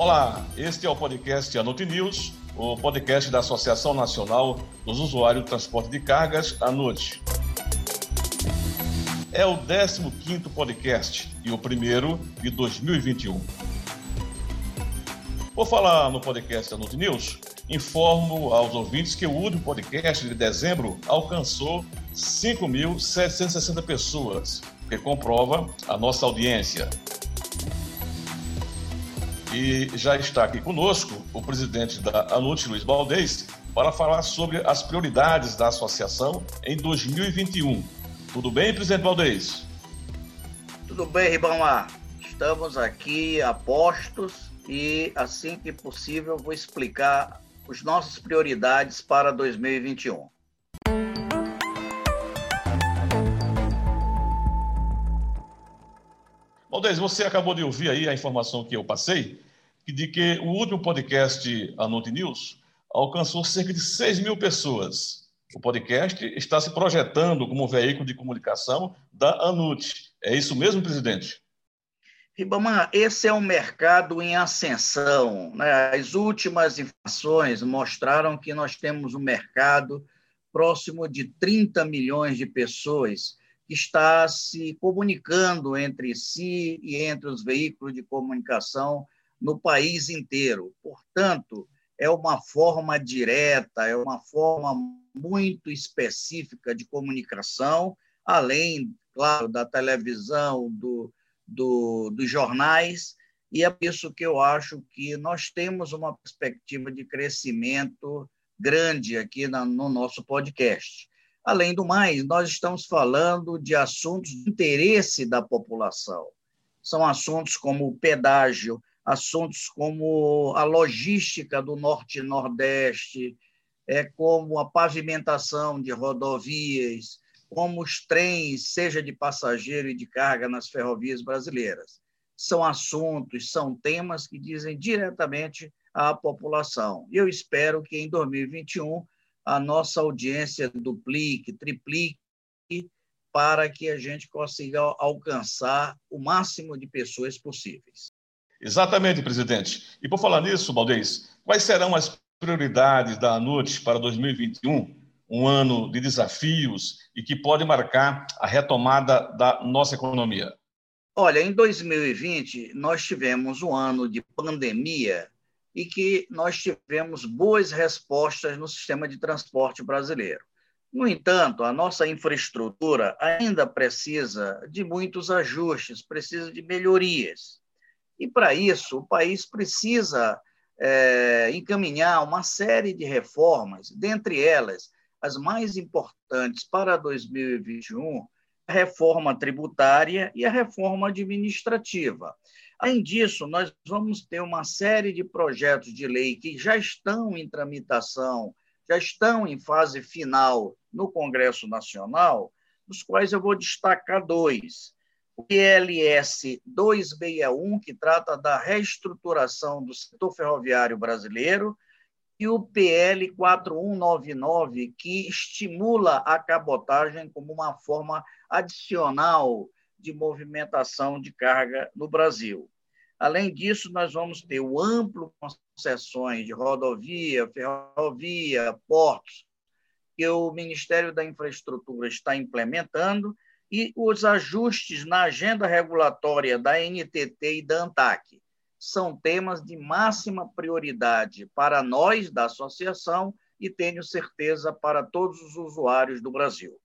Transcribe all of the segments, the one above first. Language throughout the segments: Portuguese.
Olá, este é o podcast Anute News, o podcast da Associação Nacional dos Usuários do Transporte de Cargas, ANUT. É o 15º podcast e o primeiro de 2021. Vou falar no podcast Anute News, informo aos ouvintes que o último podcast de dezembro alcançou 5.760 pessoas, que comprova a nossa audiência. E já está aqui conosco o presidente da ANUT, Luiz Baldez, para falar sobre as prioridades da associação em 2021. Tudo bem, presidente Baldez? Tudo bem, Ribamar. Estamos aqui a postos e, assim que possível, vou explicar as nossas prioridades para 2021. Valdez, você acabou de ouvir aí a informação que eu passei, de que o último podcast Anute News alcançou cerca de 6 mil pessoas. O podcast está se projetando como veículo de comunicação da Anut. É isso mesmo, presidente? Ribamar, esse é um mercado em ascensão. Né? As últimas informações mostraram que nós temos um mercado próximo de 30 milhões de pessoas que está se comunicando entre si e entre os veículos de comunicação no país inteiro. Portanto, é uma forma direta, é uma forma muito específica de comunicação, além, claro, da televisão, do, do, dos jornais, e é por isso que eu acho que nós temos uma perspectiva de crescimento grande aqui na, no nosso podcast. Além do mais, nós estamos falando de assuntos de interesse da população. São assuntos como o pedágio, assuntos como a logística do Norte e Nordeste, é, como a pavimentação de rodovias, como os trens, seja de passageiro e de carga nas ferrovias brasileiras. São assuntos, são temas que dizem diretamente à população. Eu espero que em 2021 a nossa audiência duplique, triplique, para que a gente consiga alcançar o máximo de pessoas possíveis. Exatamente, presidente. E por falar nisso, Baldez, quais serão as prioridades da ANUT para 2021, um ano de desafios e que pode marcar a retomada da nossa economia? Olha, em 2020, nós tivemos um ano de pandemia e que nós tivemos boas respostas no sistema de transporte brasileiro. No entanto, a nossa infraestrutura ainda precisa de muitos ajustes, precisa de melhorias. E, para isso, o país precisa é, encaminhar uma série de reformas, dentre elas, as mais importantes para 2021, a reforma tributária e a reforma administrativa. Além disso, nós vamos ter uma série de projetos de lei que já estão em tramitação, já estão em fase final no Congresso Nacional, dos quais eu vou destacar dois. O PLS 261, que trata da reestruturação do setor ferroviário brasileiro, e o PL 4199, que estimula a cabotagem como uma forma adicional de movimentação de carga no Brasil. Além disso, nós vamos ter o amplo concessões de rodovia, ferrovia, portos, que o Ministério da Infraestrutura está implementando, e os ajustes na agenda regulatória da NTT e da ANTAC. São temas de máxima prioridade para nós da associação e tenho certeza para todos os usuários do Brasil.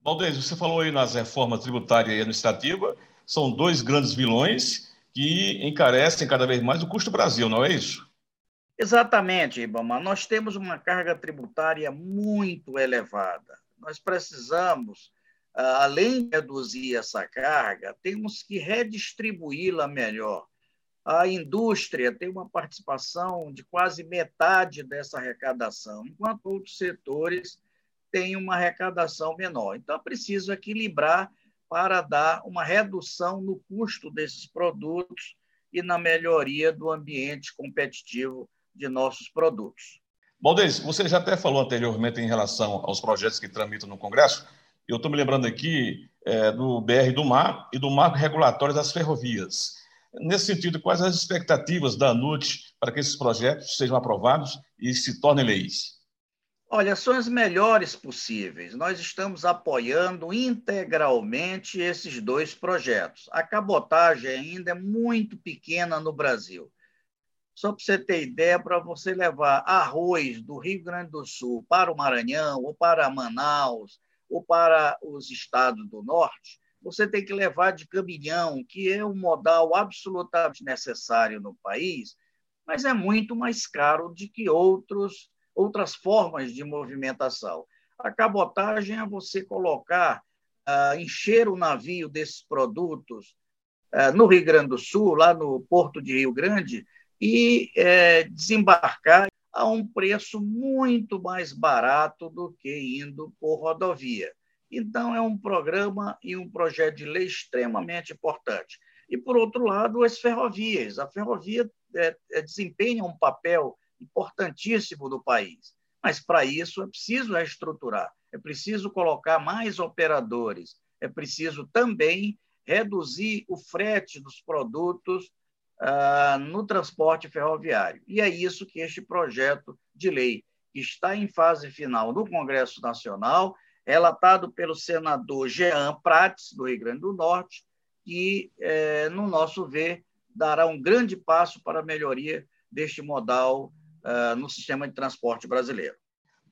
Valdez, você falou aí nas reformas tributária e administrativa, são dois grandes vilões que encarecem cada vez mais o custo do Brasil, não é isso? Exatamente, Ibama. Nós temos uma carga tributária muito elevada. Nós precisamos, além de reduzir essa carga, temos que redistribuí-la melhor. A indústria tem uma participação de quase metade dessa arrecadação, enquanto outros setores têm uma arrecadação menor. Então, é preciso equilibrar para dar uma redução no custo desses produtos e na melhoria do ambiente competitivo de nossos produtos. Baldez, você já até falou anteriormente em relação aos projetos que tramitam no Congresso. Eu estou me lembrando aqui é, do BR do Mar e do Marco Regulatório das Ferrovias. Nesse sentido, quais as expectativas da ANUT para que esses projetos sejam aprovados e se tornem leis? Olha, são as melhores possíveis. Nós estamos apoiando integralmente esses dois projetos. A cabotagem ainda é muito pequena no Brasil. Só para você ter ideia, para você levar arroz do Rio Grande do Sul para o Maranhão, ou para Manaus, ou para os estados do norte, você tem que levar de caminhão, que é um modal absolutamente necessário no país, mas é muito mais caro do que outros, outras formas de movimentação. A cabotagem é você colocar, uh, encher o navio desses produtos uh, no Rio Grande do Sul, lá no Porto de Rio Grande, e uh, desembarcar a um preço muito mais barato do que indo por rodovia. Então, é um programa e um projeto de lei extremamente importante. E, por outro lado, as ferrovias. A ferrovia é, é, desempenha um papel importantíssimo no país, mas para isso é preciso reestruturar, é preciso colocar mais operadores, é preciso também reduzir o frete dos produtos ah, no transporte ferroviário. E é isso que este projeto de lei, que está em fase final no Congresso Nacional, relatado pelo senador Jean Prates, do Rio Grande do Norte, que, é, no nosso ver, dará um grande passo para a melhoria deste modal uh, no sistema de transporte brasileiro.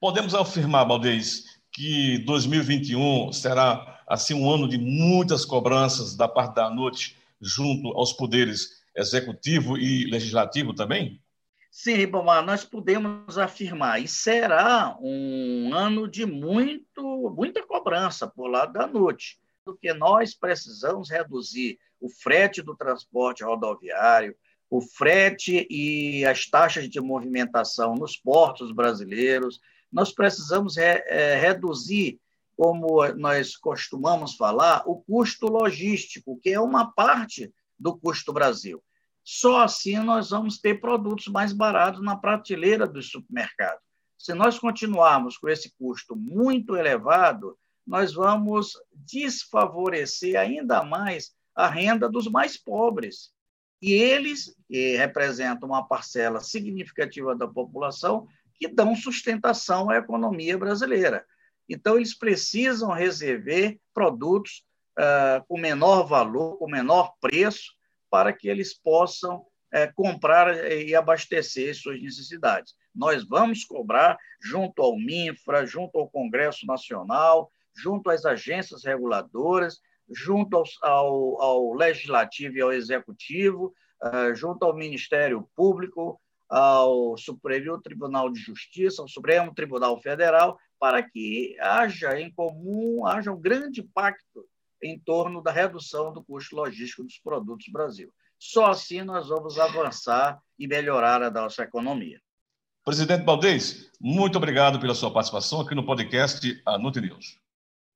Podemos afirmar, Baldez, que 2021 será assim um ano de muitas cobranças da parte da noite junto aos poderes executivo e legislativo também? Sim, Ribamar, nós podemos afirmar, e será um ano de muito, muita cobrança por lado da noite, porque nós precisamos reduzir o frete do transporte rodoviário, o frete e as taxas de movimentação nos portos brasileiros. Nós precisamos re, é, reduzir, como nós costumamos falar, o custo logístico, que é uma parte do custo Brasil. Só assim nós vamos ter produtos mais baratos na prateleira do supermercado. Se nós continuarmos com esse custo muito elevado, nós vamos desfavorecer ainda mais a renda dos mais pobres. E eles, que representam uma parcela significativa da população, que dão sustentação à economia brasileira. Então, eles precisam reservar produtos uh, com menor valor, com menor preço, para que eles possam é, comprar e abastecer suas necessidades. Nós vamos cobrar junto ao MINFRA, junto ao Congresso Nacional, junto às agências reguladoras, junto ao, ao, Legislativo e ao Executivo, uh, junto ao Ministério Público, ao Superior Tribunal de Justiça, ao Supremo Tribunal Federal, para que haja em comum, haja um grande pacto em torno da redução do custo logístico dos produtos Brasil. Só assim nós vamos avançar e melhorar a nossa economia. Presidente Baldez, muito obrigado pela sua participação aqui no podcast A News.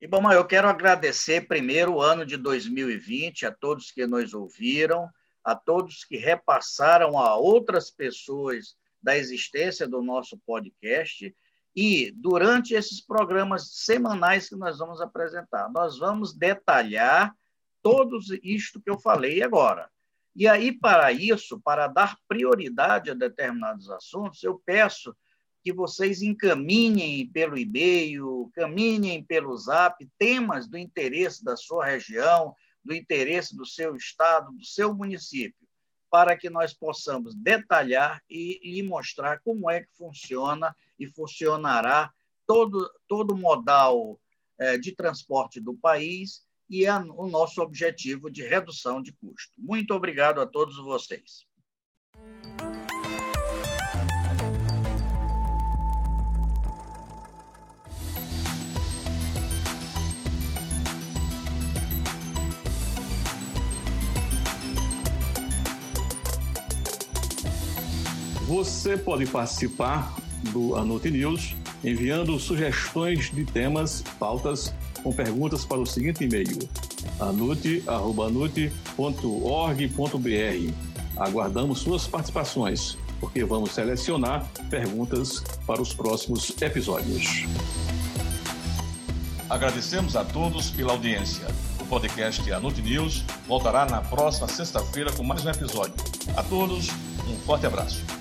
E, bom, eu quero agradecer primeiro o ano de 2020 a todos que nos ouviram, a todos que repassaram a outras pessoas da existência do nosso podcast e durante esses programas semanais que nós vamos apresentar, nós vamos detalhar todos isto que eu falei agora. E aí, para isso, para dar prioridade a determinados assuntos, eu peço que vocês encaminhem pelo e-mail, caminhem pelo zap temas do interesse da sua região, do interesse do seu estado, do seu município, para que nós possamos detalhar e lhe mostrar como é que funciona e funcionará todo, todo modal é, de transporte do país e a, o nosso objetivo de redução de custo. Muito obrigado a todos vocês. Você pode participar do Anote News, enviando sugestões de temas, pautas com perguntas para o seguinte e-mail: anute.org.br. Aguardamos suas participações, porque vamos selecionar perguntas para os próximos episódios. Agradecemos a todos pela audiência. O podcast Anute News voltará na próxima sexta-feira com mais um episódio. A todos, um forte abraço.